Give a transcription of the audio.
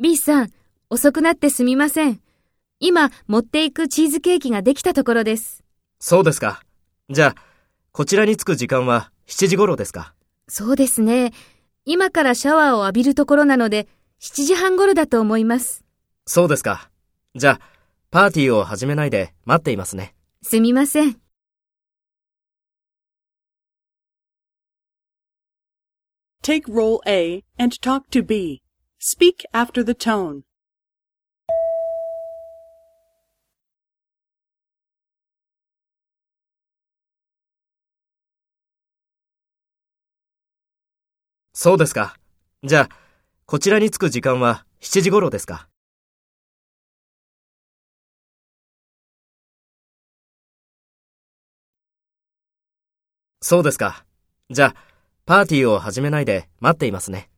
B さん、遅くなってすみません。今、持っていくチーズケーキができたところです。そうですか。じゃあ、こちらに着く時間は7時頃ですか？そうですね。今からシャワーを浴びるところなので、7時半頃だと思います。そうですか。じゃあ、パーティーを始めないで待っていますね。すみません。Take role A and talk to B. Speak after the tone. そうですか。じゃあ、こちらに着く時間は7時頃ですか。そうですか。じゃあ、パーティーを始めないで待っていますね。